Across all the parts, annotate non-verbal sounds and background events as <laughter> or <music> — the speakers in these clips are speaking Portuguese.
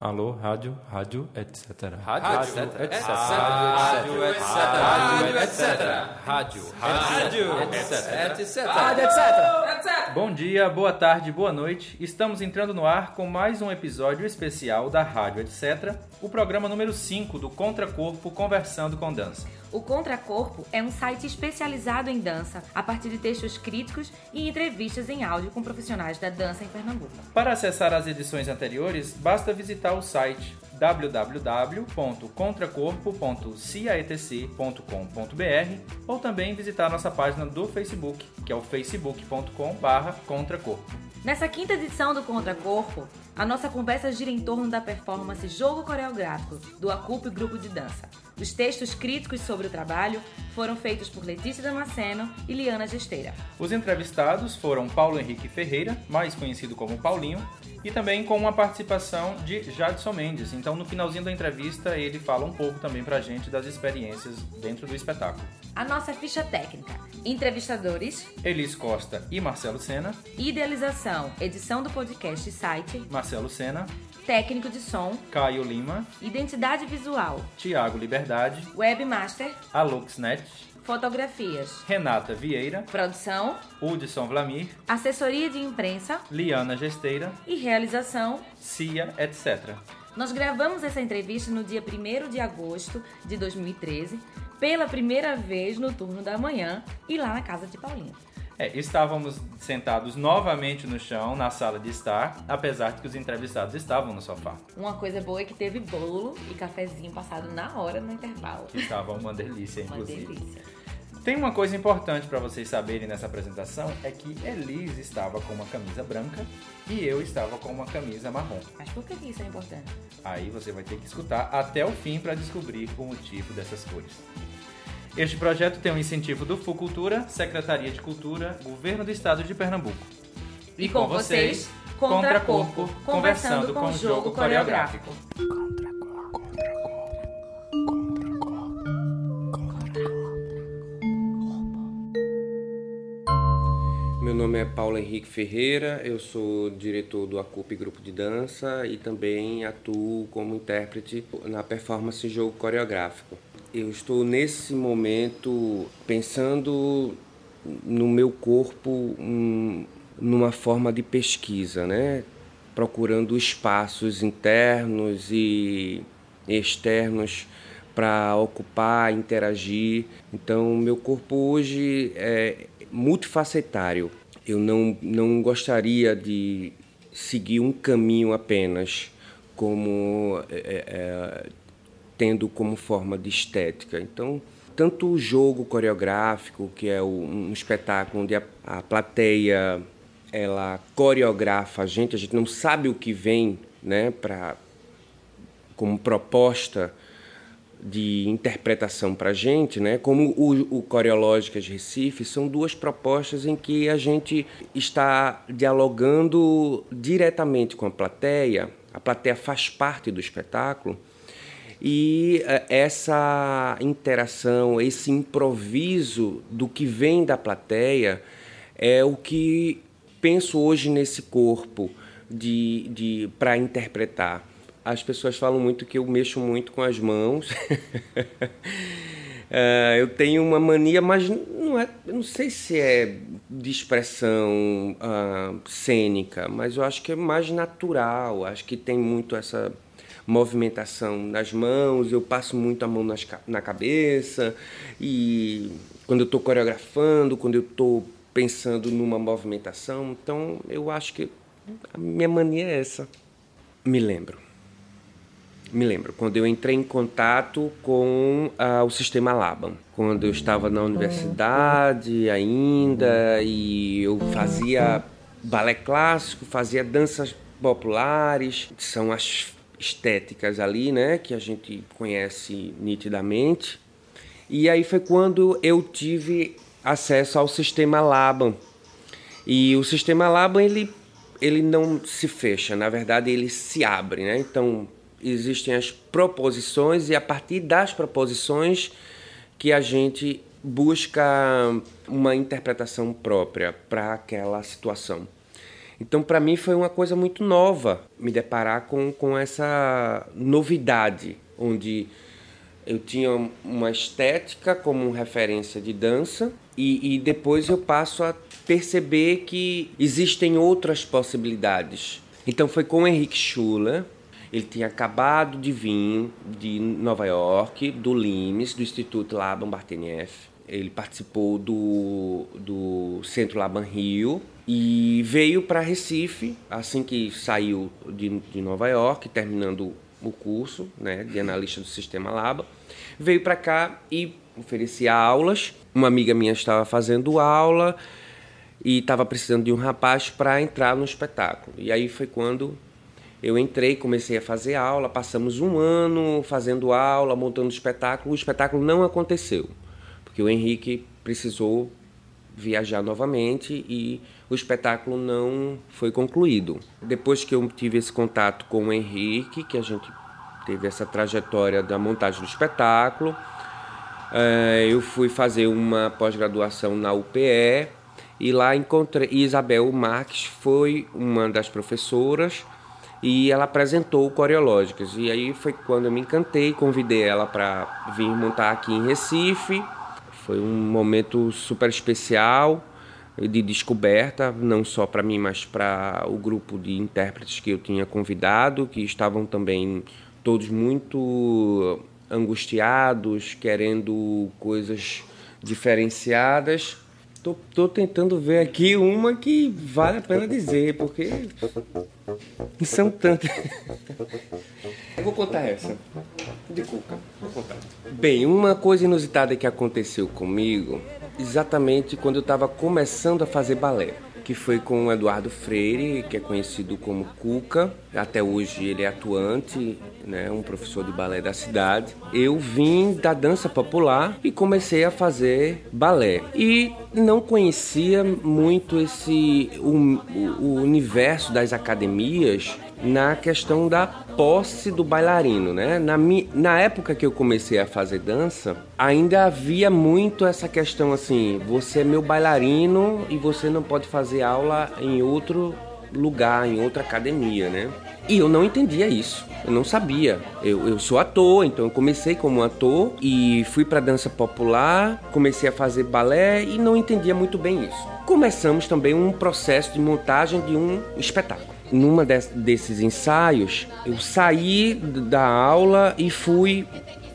Alô, rádio, rádio, etc. Rádio, etc. etc. Rádio, etc. Rádio, etc. Rádio, rádio, etc. etc. Rádio, etc. Bom dia, boa tarde, boa noite. Estamos entrando no ar com mais um episódio especial da Rádio, etc. O programa número 5 do Contracorpo Conversando com Dança. O Contracorpo é um site especializado em dança, a partir de textos críticos e entrevistas em áudio com profissionais da dança em Pernambuco. Para acessar as edições anteriores, basta visitar o site www.contracorpo.ciaetc.com.br ou também visitar nossa página do Facebook, que é o facebook.com/contracorpo. Nessa quinta edição do Contracorpo, a nossa conversa gira em torno da performance Jogo Coreográfico do Acup Grupo de Dança. Os textos críticos sobre o trabalho foram feitos por Letícia Damasceno e Liana Gesteira. Os entrevistados foram Paulo Henrique Ferreira, mais conhecido como Paulinho, e também com uma participação de Jadson Mendes. Então, no finalzinho da entrevista, ele fala um pouco também pra gente das experiências dentro do espetáculo. A nossa ficha técnica: entrevistadores, Elis Costa e Marcelo Sena, idealização, edição do podcast e site, Marcelo Sena, técnico de som, Caio Lima, identidade visual, Tiago Liberdade, webmaster, Aluxnet, fotografias, Renata Vieira, produção, Hudson Vlamir, assessoria de imprensa. Liana Gesteira, e realização. Cia, etc. Nós gravamos essa entrevista no dia 1 de agosto de 2013, pela primeira vez no turno da manhã e lá na casa de Paulinho. É, estávamos sentados novamente no chão, na sala de estar, apesar de que os entrevistados estavam no sofá. Uma coisa boa é que teve bolo e cafezinho passado na hora no intervalo. Que estava uma delícia, <laughs> Uma inclusive. delícia. Tem uma coisa importante para vocês saberem nessa apresentação, é que Elis estava com uma camisa branca e eu estava com uma camisa marrom. Mas por que que isso é importante? Aí você vai ter que escutar até o fim para descobrir o motivo dessas cores. Este projeto tem um incentivo do Fucultura, Secretaria de Cultura, Governo do Estado de Pernambuco. E com vocês, Contracorpo, conversando com o jogo coreográfico. Meu nome é Paulo Henrique Ferreira, eu sou diretor do ACUP Grupo de Dança e também atuo como intérprete na performance Jogo Coreográfico. Eu estou nesse momento pensando no meu corpo hum, numa forma de pesquisa, né? procurando espaços internos e externos para ocupar, interagir. Então, meu corpo hoje é multifacetário. Eu não, não gostaria de seguir um caminho apenas como é, é, tendo como forma de estética. Então, tanto o jogo coreográfico, que é um espetáculo onde a, a plateia ela coreografa a gente, a gente não sabe o que vem, né, para como proposta de interpretação para a gente, né? como o, o Coreológicas Recife, são duas propostas em que a gente está dialogando diretamente com a plateia, a plateia faz parte do espetáculo, e eh, essa interação, esse improviso do que vem da plateia é o que penso hoje nesse corpo de, de para interpretar. As pessoas falam muito que eu mexo muito com as mãos. <laughs> Eh, eu tenho uma mania, mas não é, não sei se é de expressão ah, cênica, mas eu acho que é mais natural. Acho que tem muito essa movimentação nas mãos. Eu passo muito a mão nas na cabeça e quando eu estou coreografando, quando eu estou pensando numa movimentação, então eu acho que a minha mania é essa. Me lembro. Me lembro, quando eu entrei em contato com ah, o sistema Laban, quando eu estava na universidade ainda e eu fazia balé clássico, fazia danças populares, são as estéticas ali, né, que a gente conhece nitidamente. E aí foi quando eu tive acesso ao sistema Laban. E o sistema Laban ele ele não se fecha, na verdade ele se abre, né? Então existem as proposições e a partir das proposições que a gente busca uma interpretação própria para aquela situação. Então, para mim, foi uma coisa muito nova me deparar com, com essa novidade, onde eu tinha uma estética como referência de dança e, e depois eu passo a perceber que existem outras possibilidades. Então, foi com o Henrique Schuller, ele tinha acabado de vir de Nova York, do LIMES, do Instituto Laban Bartenieff. Ele participou do, do Centro Laban Rio, e veio para Recife assim que saiu de, de Nova York, terminando o curso né, de analista do sistema Laba. Veio para cá e oferecia aulas. Uma amiga minha estava fazendo aula e estava precisando de um rapaz para entrar no espetáculo. E aí foi quando eu entrei, comecei a fazer aula. Passamos um ano fazendo aula, montando espetáculo. O espetáculo não aconteceu, porque o Henrique precisou viajar novamente e o espetáculo não foi concluído. Depois que eu tive esse contato com o Henrique, que a gente teve essa trajetória da montagem do espetáculo, eh, eu fui fazer uma pós-graduação na UPE e lá encontrei Isabel Marques foi uma das professoras e ela apresentou Coreológicas e aí foi quando eu me encantei, convidei ela para vir montar aqui em Recife. Foi um momento super especial de descoberta, não só para mim, mas para o grupo de intérpretes que eu tinha convidado, que estavam também todos muito angustiados, querendo coisas diferenciadas. Tô, tô tentando ver aqui uma que vale a pena dizer, porque são tantas. Eu vou contar essa. De cuca. Vou contar. Bem, uma coisa inusitada que aconteceu comigo exatamente quando eu estava começando a fazer balé, que foi com o Eduardo Freire, que é conhecido como Cuca. Até hoje ele é atuante, né, um professor de balé da cidade. Eu vim da dança popular e comecei a fazer balé. E não conhecia muito esse o, o universo das academias na questão da posse do bailarino, né? Na, na época que eu comecei a fazer dança, ainda havia muito essa questão assim: você é meu bailarino e você não pode fazer aula em outro lugar, em outra academia, né? E eu não entendia isso, eu não sabia. Eu, eu sou ator, então eu comecei como ator e fui para dança popular, comecei a fazer balé e não entendia muito bem isso. Começamos também um processo de montagem de um espetáculo numa desses ensaios, eu saí da aula e fui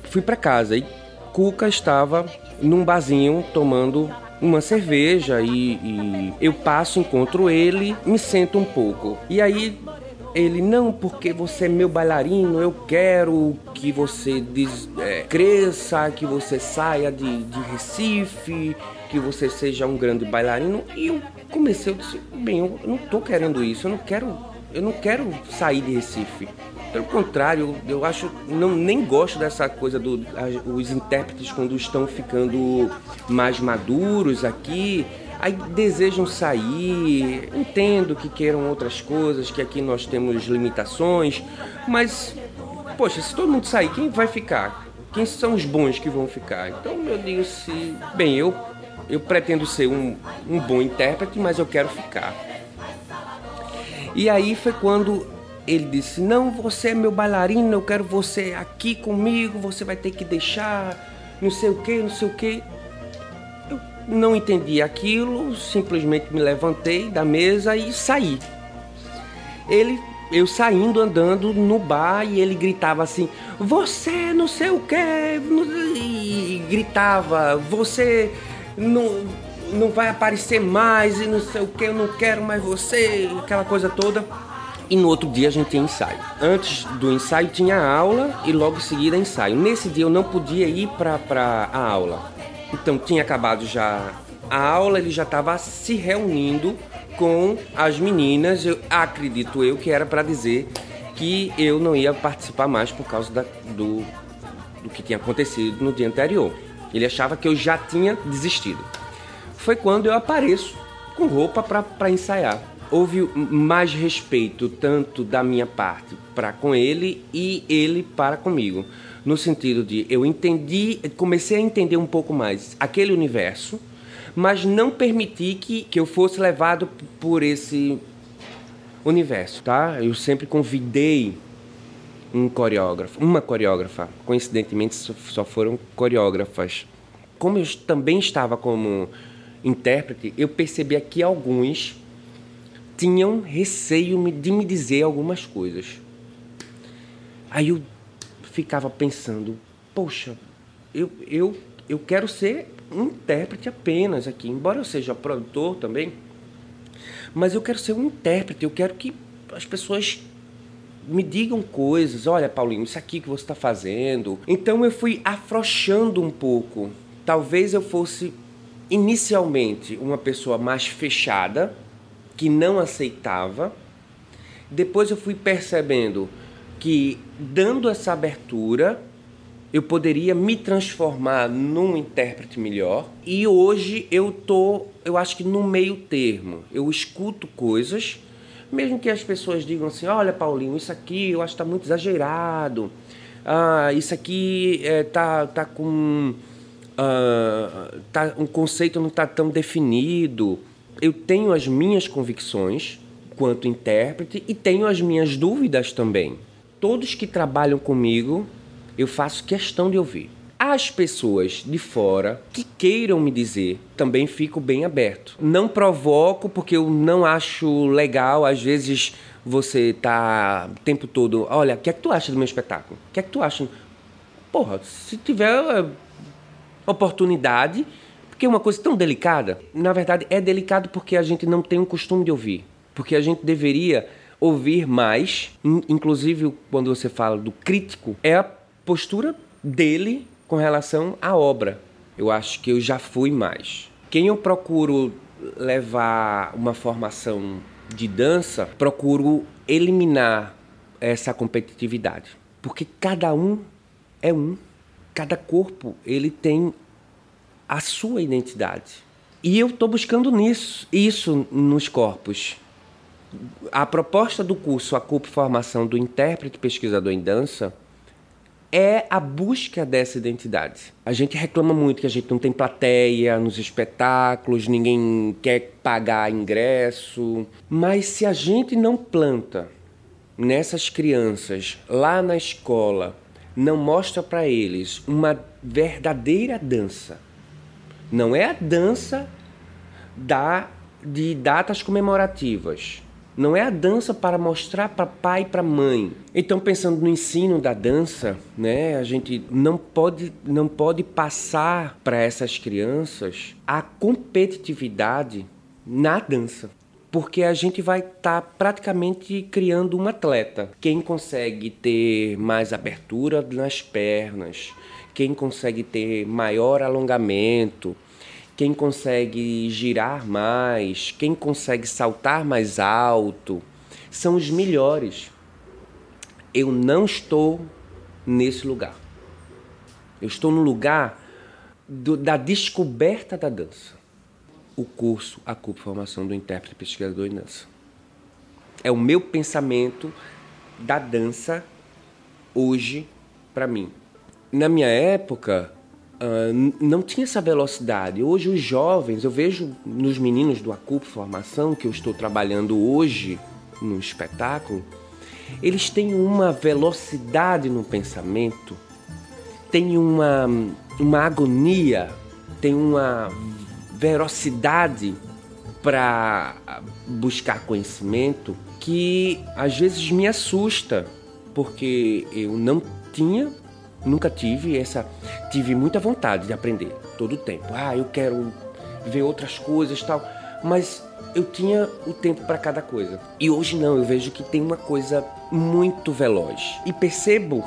fui para casa. E Cuca estava num barzinho tomando uma cerveja e, e, eu passo, encontro ele, me sento um pouco. E aí ele, não, porque você é meu bailarino, eu quero que você des, é, cresça, que você saia de, de Recife, que você seja um grande bailarino. E eu comecei, eu disse, bem, eu não estou querendo isso, eu não quero, eu não quero sair de Recife. Pelo contrário, eu acho, não nem gosto dessa coisa dos os intérpretes quando estão ficando mais maduros aqui, aí desejam sair, entendo que queiram outras coisas, que aqui nós temos limitações, mas poxa, se todo mundo sair, quem vai ficar? Quem são os bons que vão ficar? Então eu digo se, bem, eu eu pretendo ser um, um bom intérprete, mas eu quero ficar. E aí foi quando ele disse: Não, você é meu bailarino, eu quero você aqui comigo, você vai ter que deixar, não sei o que, não sei o que. Eu não entendi aquilo, simplesmente me levantei da mesa e saí. Ele, eu saindo, andando no bar e ele gritava assim: Você não sei o que, e gritava: Você não, não vai aparecer mais e não sei o que, eu não quero mais você, aquela coisa toda. E no outro dia a gente tinha ensaio. Antes do ensaio tinha aula e logo em seguida ensaio. Nesse dia eu não podia ir para a aula. Então tinha acabado já a aula, ele já estava se reunindo com as meninas. Eu acredito eu que era para dizer que eu não ia participar mais por causa da, do, do que tinha acontecido no dia anterior. Ele achava que eu já tinha desistido. Foi quando eu apareço com roupa para ensaiar. Houve mais respeito tanto da minha parte para com ele e ele para comigo, no sentido de eu entendi, comecei a entender um pouco mais aquele universo, mas não permiti que, que eu fosse levado por esse universo, tá? Eu sempre convidei um coreógrafo, uma coreógrafa. Coincidentemente, só foram coreógrafas. Como eu também estava como intérprete, eu percebia que alguns tinham receio de me dizer algumas coisas. Aí eu ficava pensando, poxa, eu, eu, eu quero ser um intérprete apenas aqui, embora eu seja produtor também, mas eu quero ser um intérprete, eu quero que as pessoas me digam coisas, olha Paulinho, isso aqui que você está fazendo. Então eu fui afrouxando um pouco. Talvez eu fosse inicialmente uma pessoa mais fechada, que não aceitava. Depois eu fui percebendo que dando essa abertura eu poderia me transformar num intérprete melhor. E hoje eu tô, eu acho que no meio termo. Eu escuto coisas, mesmo que as pessoas digam assim: "Olha, Paulinho, isso aqui eu acho que está muito exagerado. Ah, isso aqui é, tá tá com uh, tá, um conceito não está tão definido. Eu tenho as minhas convicções quanto intérprete e tenho as minhas dúvidas também. Todos que trabalham comigo eu faço questão de ouvir. As pessoas de fora que queiram me dizer, também fico bem aberto. Não provoco porque eu não acho legal, às vezes você tá o tempo todo, olha, o que é que tu acha do meu espetáculo? O que é que tu acha? Porra, se tiver eh, oportunidade, porque é uma coisa tão delicada, na verdade é delicado porque a gente não tem o costume de ouvir, porque a gente deveria ouvir mais, inclusive quando você fala do crítico, é a postura dele com relação à obra. Eu acho que eu já fui mais. Quem eu procuro levar uma formação de dança, procuro eliminar essa competitividade, porque cada um é um, cada corpo ele tem a sua identidade. E eu estou buscando nisso, isso nos corpos. A proposta do curso A Culpa Formação do Intérprete Pesquisador em Dança é a busca dessa identidade. A gente reclama muito que a gente não tem plateia nos espetáculos, ninguém quer pagar ingresso, mas se a gente não planta nessas crianças lá na escola, não mostra para eles uma verdadeira dança. Não é a dança da de datas comemorativas não é a dança para mostrar para pai e para mãe. Então, pensando no ensino da dança, né, a gente não pode, não pode passar para essas crianças a competitividade na dança. Porque a gente vai estar tá praticamente criando um atleta. Quem consegue ter mais abertura nas pernas, quem consegue ter maior alongamento, quem consegue girar mais, quem consegue saltar mais alto, são os melhores. Eu não estou nesse lugar. Eu estou no lugar do, da descoberta da dança. O curso A Culpa Formação do Intérprete Pesquisador em Dança. É o meu pensamento da dança hoje para mim. Na minha época, Uh, não tinha essa velocidade. Hoje os jovens, eu vejo nos meninos do Acup Formação, que eu estou trabalhando hoje no espetáculo, eles têm uma velocidade no pensamento, têm uma, uma agonia, têm uma velocidade para buscar conhecimento que às vezes me assusta, porque eu não tinha Nunca tive essa. Tive muita vontade de aprender todo o tempo. Ah, eu quero ver outras coisas tal. Mas eu tinha o tempo para cada coisa. E hoje não, eu vejo que tem uma coisa muito veloz. E percebo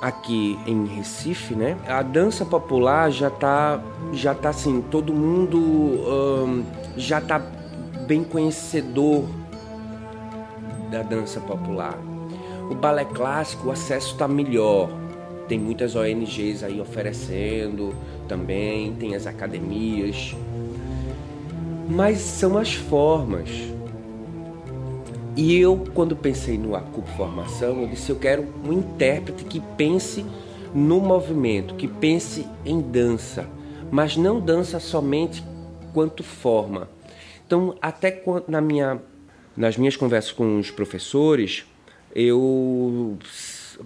aqui em Recife, né? A dança popular já tá, já tá assim, todo mundo hum, já tá bem conhecedor da dança popular. O balé clássico, o acesso está melhor tem muitas ONGs aí oferecendo também, tem as academias. Mas são as formas. E eu, quando pensei no Acup Formação, eu disse: eu quero um intérprete que pense no movimento, que pense em dança, mas não dança somente quanto forma. Então, até na minha nas minhas conversas com os professores, eu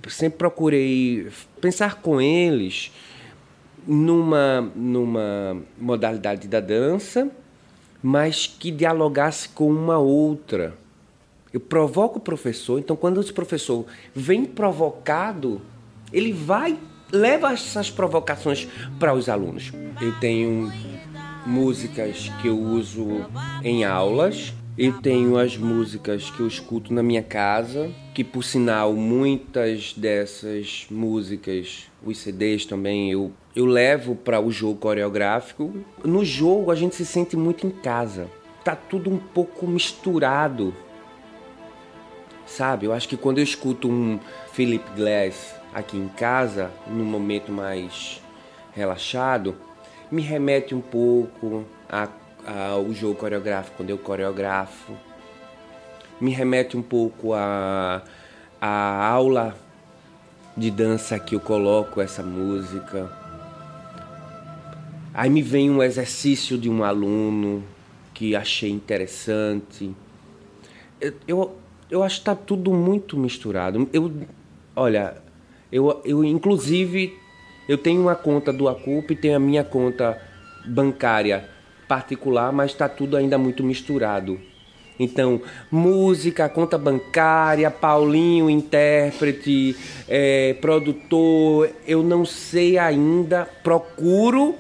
sempre procurei pensar com eles numa, numa modalidade da dança, mas que dialogasse com uma outra. Eu provoco o professor, então quando esse professor vem provocado, ele vai leva essas provocações para os alunos. Eu tenho músicas que eu uso em aulas, eu tenho as músicas que eu escuto na minha casa, que por sinal muitas dessas músicas, os CDs também, eu, eu levo para o jogo coreográfico. No jogo a gente se sente muito em casa. Tá tudo um pouco misturado. Sabe? Eu acho que quando eu escuto um Philip Glass aqui em casa, num momento mais relaxado, me remete um pouco a o jogo coreográfico, quando eu coreografo. Me remete um pouco a, a aula de dança que eu coloco essa música. Aí me vem um exercício de um aluno que achei interessante. Eu, eu, eu acho que está tudo muito misturado. Eu, olha, eu, eu inclusive eu tenho uma conta do Acup e tenho a minha conta bancária particular, mas está tudo ainda muito misturado. Então, música, conta bancária, Paulinho, intérprete, é, produtor, eu não sei ainda, procuro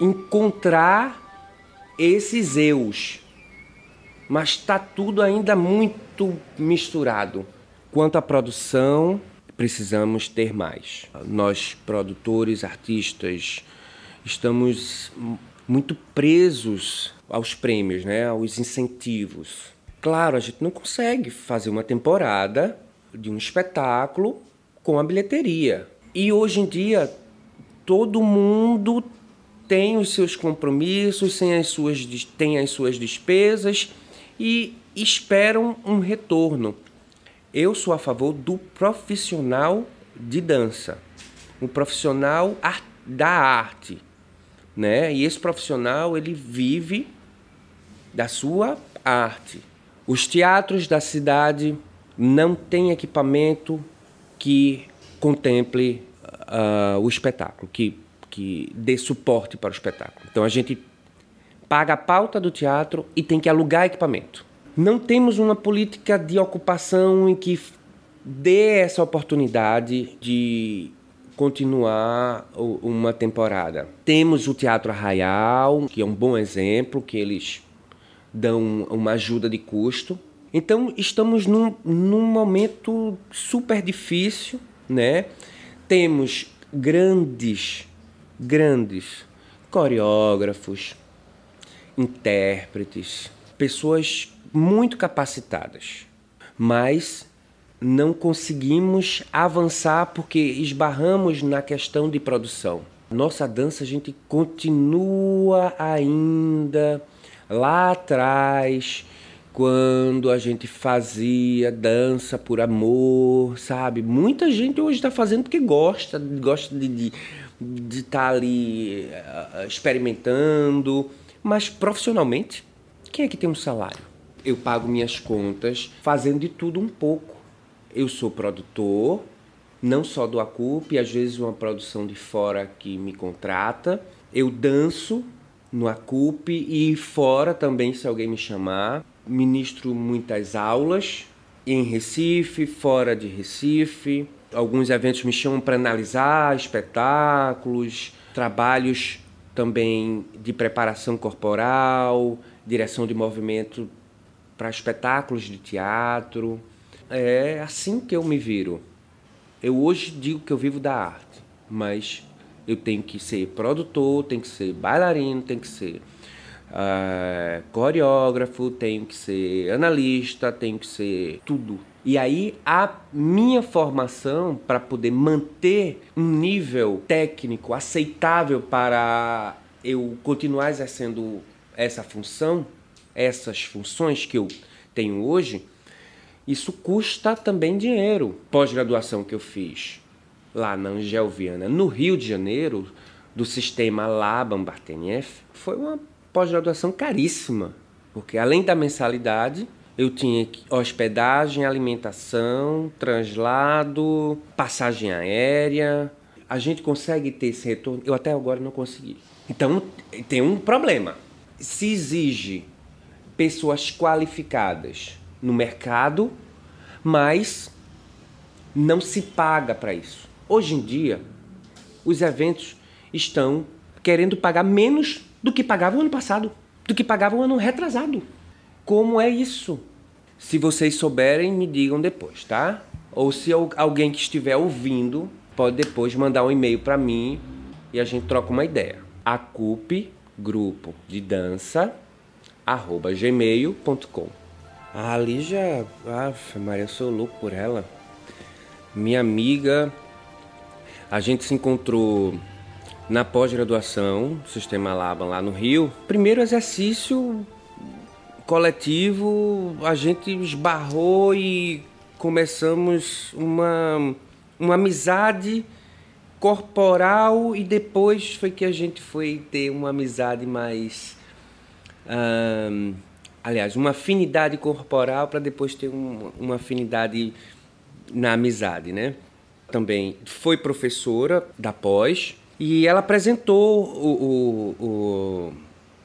encontrar esses eus, mas está tudo ainda muito misturado. Quanto à produção, precisamos ter mais. Nós, produtores, artistas, estamos muito presos aos prêmios, né, aos incentivos. Claro, a gente não consegue fazer uma temporada de um espetáculo com a bilheteria. E hoje em dia todo mundo tem os seus compromissos, tem as suas, tem as suas despesas e esperam um retorno. Eu sou a favor do profissional de dança, um profissional da arte, né? E esse profissional ele vive da sua arte. Os teatros da cidade não têm equipamento que contemple uh, o espetáculo, que, que dê suporte para o espetáculo. Então a gente paga a pauta do teatro e tem que alugar equipamento. Não temos uma política de ocupação em que dê essa oportunidade de continuar uma temporada. Temos o Teatro Arraial, que é um bom exemplo, que eles dão uma ajuda de custo. Então estamos num, num momento super difícil, né? Temos grandes, grandes coreógrafos, intérpretes, pessoas muito capacitadas, mas não conseguimos avançar porque esbarramos na questão de produção. Nossa dança a gente continua ainda lá atrás, quando a gente fazia dança por amor, sabe? Muita gente hoje está fazendo porque gosta, gosta de estar de, de tá ali uh, experimentando, mas profissionalmente, quem é que tem um salário? Eu pago minhas contas fazendo de tudo um pouco eu sou produtor, não só do Acup, às vezes uma produção de fora que me contrata. Eu danço no Acup e fora também, se alguém me chamar. Ministro muitas aulas em Recife, fora de Recife. Alguns eventos me chamam para analisar espetáculos, trabalhos também de preparação corporal, direção de movimento para espetáculos de teatro é assim que eu me viro. Eu hoje digo que eu vivo da arte, mas eu tenho que ser produtor, tenho que ser bailarino, tenho que ser uh, coreógrafo, tenho que ser analista, tenho que ser tudo. E aí a minha formação para poder manter um nível técnico aceitável para eu continuar exercendo essa função, essas funções que eu tenho hoje, isso custa também dinheiro. Pós-graduação que eu fiz lá na Angel Viana, no Rio de Janeiro, do sistema Laban Bartenieff, foi uma pós-graduação caríssima. Porque além da mensalidade, eu tinha hospedagem, alimentação, translado, passagem aérea. A gente consegue ter esse retorno? Eu até agora não consegui. Então tem um problema. Se exige pessoas qualificadas no mercado, mas não se paga para isso. Hoje em dia, os eventos estão querendo pagar menos do que pagavam ano passado, do que pagavam ano retrasado. Como é isso? Se vocês souberem, me digam depois, tá? Ou se alguém que estiver ouvindo pode depois mandar um e-mail para mim e a gente troca uma ideia. Acupe grupo de dança arroba gmail.com A Lígia, ah, Maria, eu sou louco por ela. Minha amiga, a gente se encontrou na pós-graduação, Sistema Laban, lá no Rio. Primeiro exercício coletivo, a gente esbarrou e começamos uma, uma amizade corporal e depois foi que a gente foi ter uma amizade mais. aliás, uma afinidade corporal para depois ter um, uma afinidade na amizade, né? Também foi professora da pós, e ela apresentou o, o,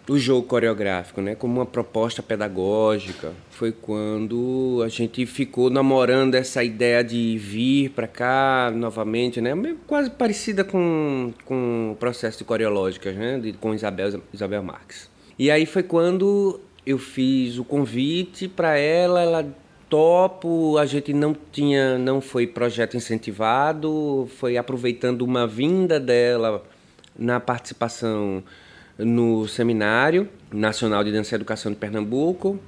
o, o jogo coreográfico né, como uma proposta pedagógica. Foi quando a gente ficou namorando essa ideia de vir para cá novamente, né, quase parecida com, com o processo de coreológicas, né, de, com Isabel, Isabel Marques. E aí foi quando eu fiz o convite para ela, ela topo, a gente não tinha, não foi projeto incentivado, foi aproveitando uma vinda dela na participação no Seminário Nacional de Dança e Educação de Pernambuco,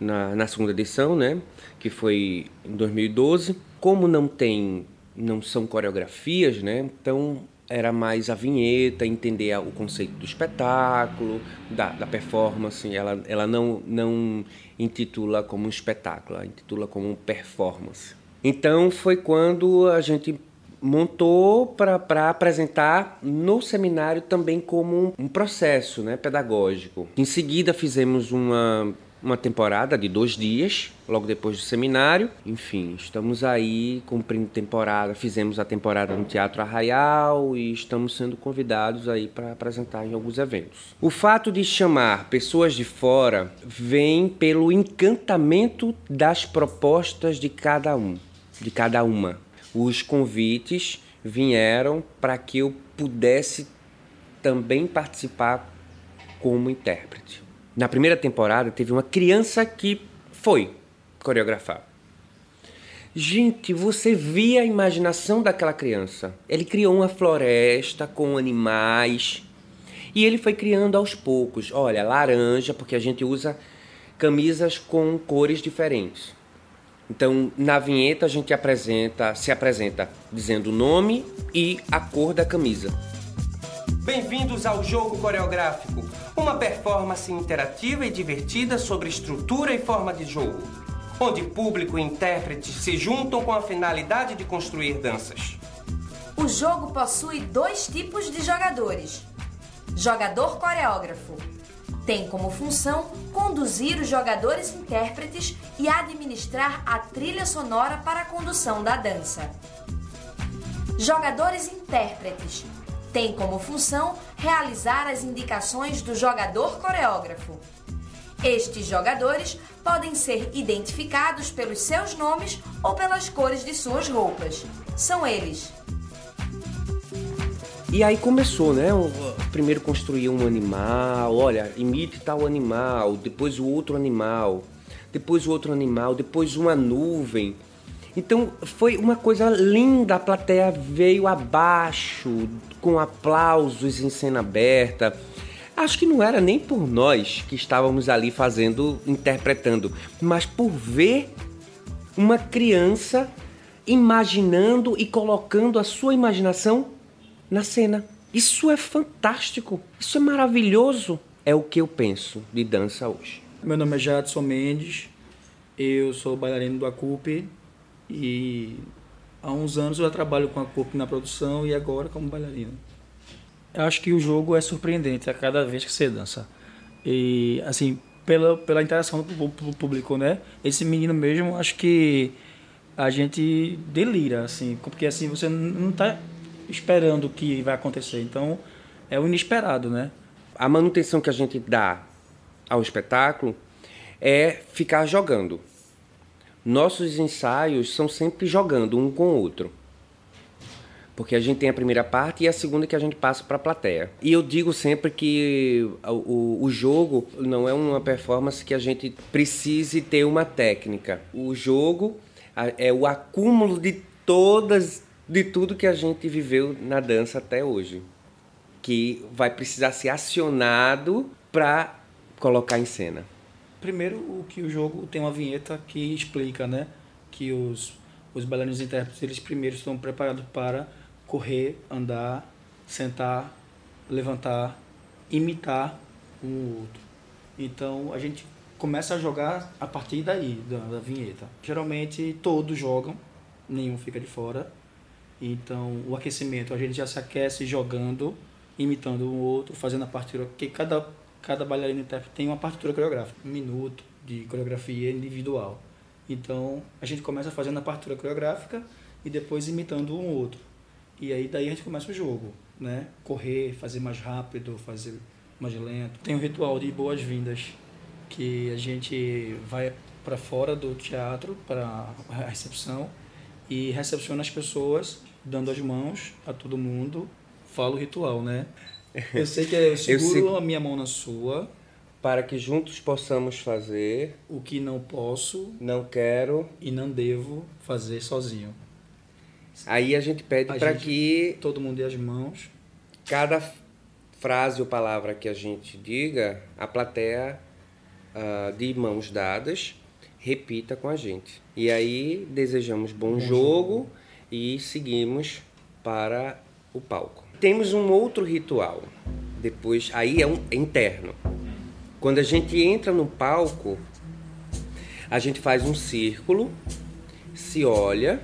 na, na segunda edição, né, que foi em 2012. Como não tem, não são coreografias, né, então era mais a vinheta, entender o conceito do espetáculo, da, da performance. Ela, ela não, não intitula como um espetáculo, intitula como um performance. Então foi quando a gente montou para apresentar no seminário também como um, um processo né, pedagógico. Em seguida fizemos uma uma temporada de dois dias, logo depois do seminário. Enfim, estamos aí cumprindo temporada. Fizemos a temporada no Teatro Arraial e estamos sendo convidados aí para apresentar em alguns eventos. O fato de chamar pessoas de fora vem pelo encantamento das propostas de cada um, de cada uma. Os convites vieram para que eu pudesse também participar como intérprete. Na primeira temporada teve uma criança que foi coreografar. Gente, você via a imaginação daquela criança. Ele criou uma floresta com animais e ele foi criando aos poucos. Olha, laranja, porque a gente usa camisas com cores diferentes. Então, na vinheta a gente apresenta, se apresenta dizendo o nome e a cor da camisa. Bem-vindos ao Jogo Coreográfico, uma performance interativa e divertida sobre estrutura e forma de jogo, onde público e intérpretes se juntam com a finalidade de construir danças. O jogo possui dois tipos de jogadores: jogador coreógrafo. Tem como função conduzir os jogadores intérpretes e administrar a trilha sonora para a condução da dança. Jogadores intérpretes tem como função realizar as indicações do jogador coreógrafo. Estes jogadores podem ser identificados pelos seus nomes ou pelas cores de suas roupas. São eles. E aí começou, né? Primeiro construir um animal, olha, imite tal animal, depois o outro animal, depois o outro animal, depois uma nuvem. Então foi uma coisa linda, a plateia veio abaixo, com aplausos em cena aberta. Acho que não era nem por nós que estávamos ali fazendo, interpretando, mas por ver uma criança imaginando e colocando a sua imaginação na cena. Isso é fantástico, isso é maravilhoso. É o que eu penso de dança hoje. Meu nome é Jadson Mendes, eu sou bailarino do Acupe e há uns anos eu já trabalho com a CUP na produção e agora como bailarino. Eu acho que o jogo é surpreendente a cada vez que você dança. E, assim, pela, pela interação do público, né? Esse menino mesmo, acho que a gente delira, assim, porque assim você não está esperando o que vai acontecer. Então, é o inesperado, né? A manutenção que a gente dá ao espetáculo é ficar jogando. Nossos ensaios são sempre jogando um com o outro. Porque a gente tem a primeira parte e a segunda que a gente passa para a plateia. E eu digo sempre que o, o jogo não é uma performance que a gente precise ter uma técnica. O jogo é o acúmulo de todas, de tudo que a gente viveu na dança até hoje. Que vai precisar ser acionado para colocar em cena. Primeiro, o que o jogo tem uma vinheta que explica, né? Que os, os bailarinos intérpretes, eles primeiro estão preparados para correr, andar, sentar, levantar, imitar um outro. Então a gente começa a jogar a partir daí, da, da, vinheta. Geralmente todos jogam, nenhum fica de fora. Então o aquecimento, a gente já se aquece jogando, imitando um outro, fazendo a partitura, porque cada, cada bailarino intérprete tem uma partitura coreográfica, um minuto de coreografia individual. Então a gente começa fazendo a partitura coreográfica e depois imitando um outro. E aí daí a gente começa o jogo, né? Correr, fazer mais rápido, fazer mais lento. Tem um ritual de boas-vindas que a gente vai para fora do teatro para a recepção e recepciona as pessoas dando as mãos a todo mundo. Fala o ritual, né? <laughs> Eu sei que eu seguro eu a minha mão na sua para que juntos possamos fazer o que não posso, não quero e não devo fazer sozinho. Aí a gente pede para que todo mundo dê as mãos. Cada frase ou palavra que a gente diga, a plateia uh, de mãos dadas repita com a gente. E aí desejamos bom, bom jogo, jogo e seguimos para o palco. Temos um outro ritual. Depois, aí é um é interno. Quando a gente entra no palco, a gente faz um círculo, se olha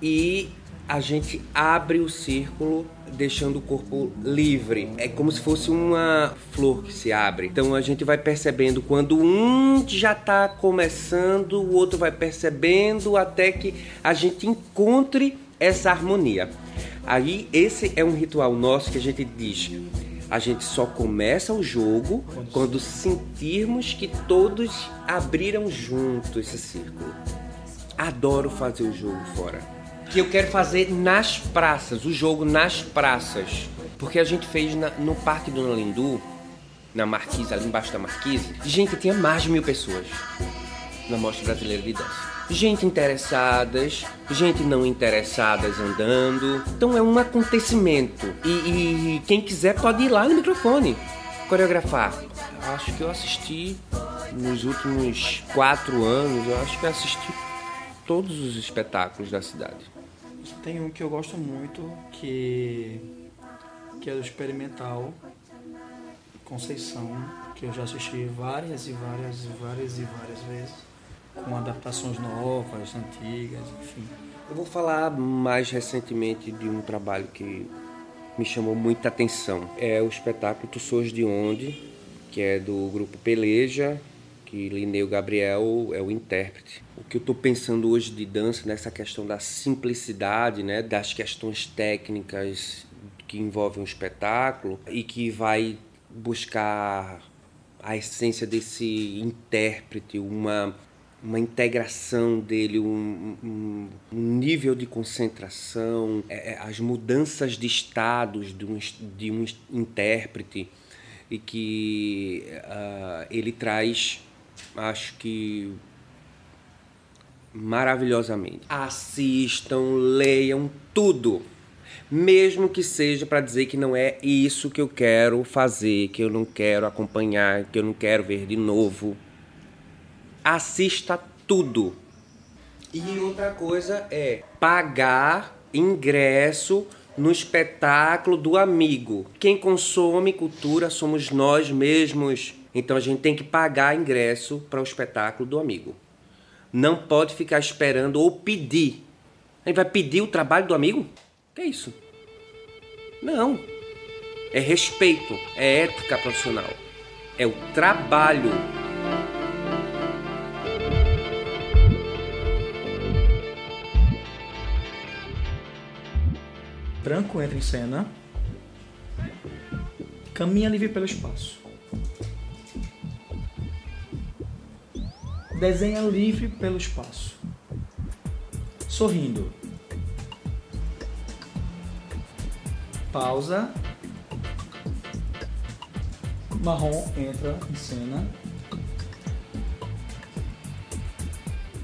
e a gente abre o círculo deixando o corpo livre. É como se fosse uma flor que se abre. Então a gente vai percebendo quando um já está começando, o outro vai percebendo até que a gente encontre essa harmonia. Aí esse é um ritual nosso que a gente diz. A gente só começa o jogo quando sentirmos que todos abriram junto esse círculo. Adoro fazer o jogo fora que eu quero fazer nas praças, o jogo nas praças. Porque a gente fez na, no Parque Dona Lindu, na Marquise, ali embaixo da Marquise. Gente, tinha mais de mil pessoas na Mostra Brasileira de Dança. Gente interessadas, gente não interessadas andando. Então é um acontecimento. E, e quem quiser pode ir lá no microfone coreografar. Acho que eu assisti nos últimos quatro anos, eu acho que eu assisti todos os espetáculos da cidade. Tem um que eu gosto muito, que, que é do Experimental Conceição, que eu já assisti várias e várias e várias e várias vezes, com adaptações novas, antigas, enfim. Eu vou falar mais recentemente de um trabalho que me chamou muita atenção. É o espetáculo Tu Sous de Onde, que é do grupo Peleja, que Lineu Gabriel é o intérprete. O que eu estou pensando hoje de dança nessa questão da simplicidade, né, das questões técnicas que envolvem o espetáculo e que vai buscar a essência desse intérprete, uma uma integração dele, um, um, um nível de concentração, é, é as mudanças de estados de um, de um intérprete e que uh, ele traz acho que maravilhosamente. Assistam, leiam tudo. Mesmo que seja para dizer que não é isso que eu quero fazer, que eu não quero acompanhar, que eu não quero ver de novo. Assista tudo. E outra coisa é pagar ingresso no espetáculo do amigo. Quem consome cultura somos nós mesmos. Então a gente tem que pagar ingresso para o espetáculo do amigo. Não pode ficar esperando ou pedir. A gente vai pedir o trabalho do amigo? Que é isso? Não. É respeito, é ética profissional. é o trabalho. Branco entra em cena, caminha livre pelo espaço. Desenha livre pelo espaço. Sorrindo. Pausa. Marrom entra em cena.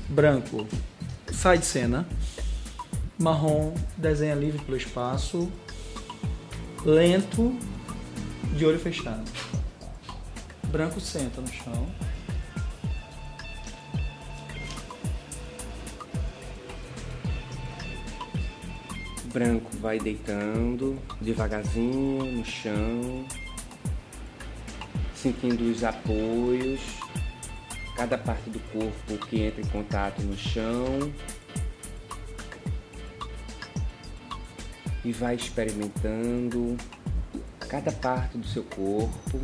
Branco sai de cena. Marrom desenha livre pelo espaço. Lento, de olho fechado. Branco senta no chão. Branco vai deitando devagarzinho no chão, sentindo os apoios, cada parte do corpo que entra em contato no chão. E vai experimentando cada parte do seu corpo.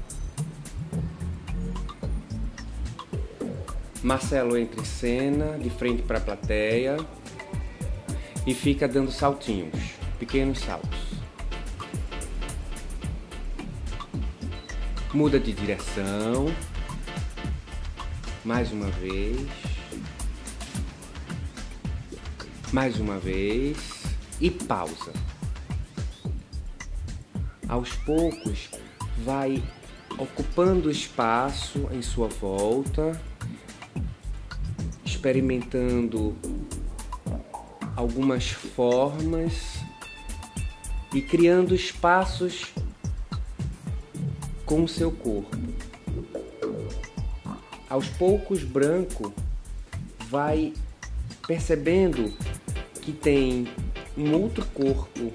Marcelo entra em cena, de frente para a plateia e fica dando saltinhos, pequenos saltos. Muda de direção. Mais uma vez. Mais uma vez. E pausa. Aos poucos, vai ocupando espaço em sua volta, experimentando algumas formas e criando espaços com o seu corpo. Aos poucos, branco vai percebendo que tem um outro corpo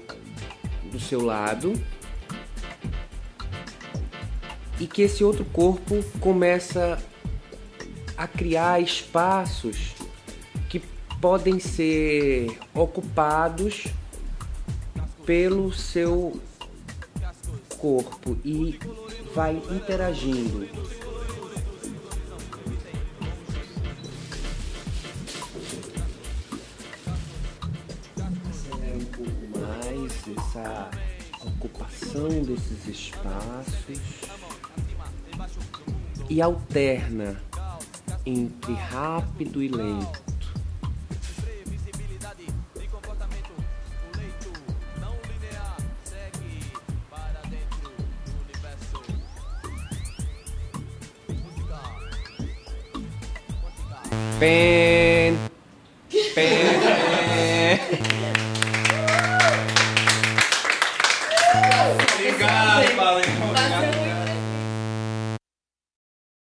do seu lado e que esse outro corpo começa a criar espaços que podem ser ocupados pelo seu corpo e vai interagindo. Acelera um pouco mais essa ocupação desses espaços e alterna entre rápido e lento. Pen,